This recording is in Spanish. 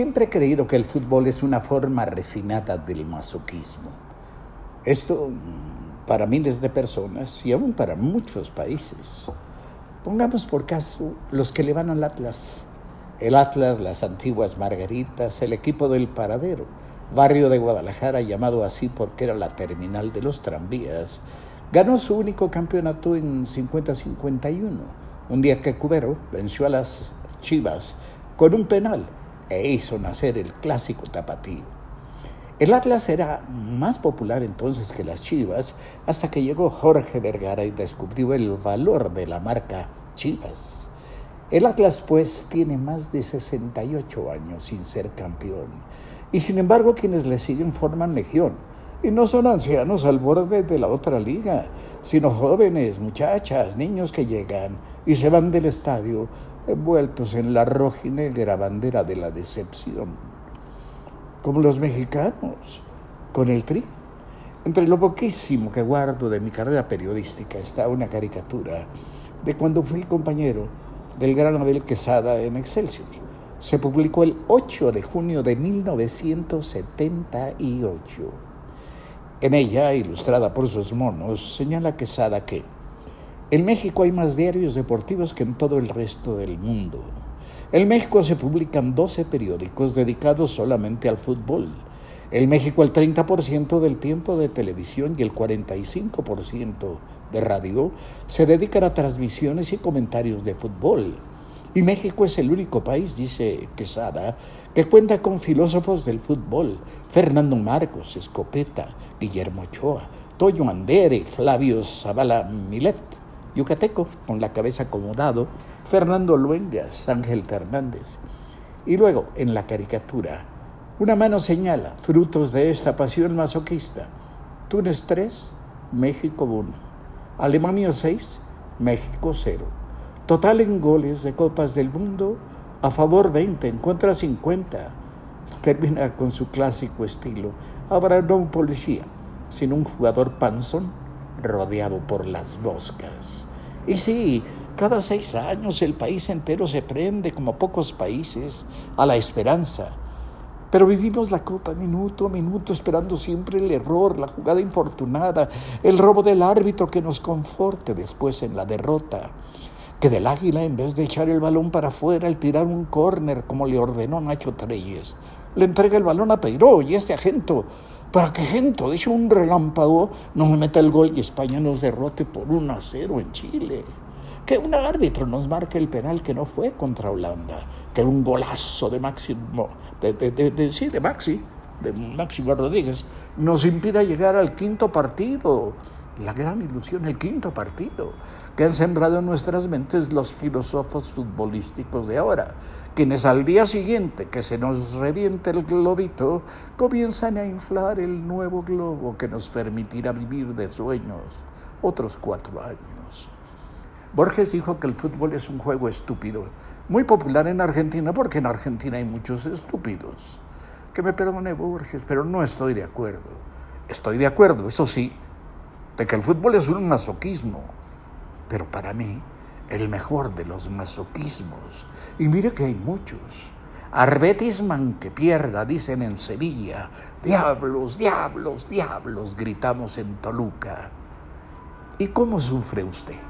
Siempre he creído que el fútbol es una forma refinada del masoquismo. Esto mm, para miles de personas y aún para muchos países. Pongamos por caso los que le van al Atlas. El Atlas, las antiguas Margaritas, el equipo del Paradero, barrio de Guadalajara llamado así porque era la terminal de los tranvías, ganó su único campeonato en 50-51, un día que Cubero venció a las Chivas con un penal e hizo nacer el clásico tapatío. El Atlas era más popular entonces que las Chivas hasta que llegó Jorge Vergara y descubrió el valor de la marca Chivas. El Atlas pues tiene más de 68 años sin ser campeón y sin embargo quienes le siguen forman legión y no son ancianos al borde de la otra liga, sino jóvenes, muchachas, niños que llegan y se van del estadio envueltos en la rojinegra bandera de la decepción, como los mexicanos, con el tri. Entre lo poquísimo que guardo de mi carrera periodística está una caricatura de cuando fui compañero del gran Abel Quesada en Excelsior. Se publicó el 8 de junio de 1978. En ella, ilustrada por sus monos, señala Quesada que en México hay más diarios deportivos que en todo el resto del mundo. En México se publican 12 periódicos dedicados solamente al fútbol. En México el 30% del tiempo de televisión y el 45% de radio se dedican a transmisiones y comentarios de fútbol. Y México es el único país, dice Quesada, que cuenta con filósofos del fútbol, Fernando Marcos, Escopeta, Guillermo Ochoa, Toyo Andere, Flavio Zavala Milet yucateco, con la cabeza acomodado, Fernando Luengas, Ángel Fernández. Y luego, en la caricatura, una mano señala, frutos de esta pasión masoquista, Túnez 3, México 1, Alemania 6, México 0. Total en goles de Copas del Mundo, a favor 20, en contra 50. Termina con su clásico estilo. Habrá no un policía, sino un jugador panzón rodeado por las moscas. Y sí, cada seis años el país entero se prende, como pocos países, a la esperanza. Pero vivimos la copa minuto a minuto esperando siempre el error, la jugada infortunada, el robo del árbitro que nos conforte después en la derrota. Que del águila, en vez de echar el balón para afuera, al tirar un córner como le ordenó Nacho Treyes, le entrega el balón a Peiró y este agento para que gente, de hecho un relámpago, nos meta el gol y España nos derrote por 1 a 0 en Chile. Que un árbitro nos marque el penal que no fue contra Holanda, que un golazo de Máximo, de, de, sí, de Maxi, de Máximo Rodríguez, nos impida llegar al quinto partido. La gran ilusión, el quinto partido, que han sembrado en nuestras mentes los filósofos futbolísticos de ahora quienes al día siguiente que se nos reviente el globito comienzan a inflar el nuevo globo que nos permitirá vivir de sueños otros cuatro años. Borges dijo que el fútbol es un juego estúpido, muy popular en Argentina porque en Argentina hay muchos estúpidos. Que me perdone Borges, pero no estoy de acuerdo. Estoy de acuerdo, eso sí, de que el fútbol es un masoquismo, pero para mí el mejor de los masoquismos. Y mire que hay muchos. Arbetisman que pierda, dicen en Sevilla. Diablos, diablos, diablos, gritamos en Toluca. ¿Y cómo sufre usted?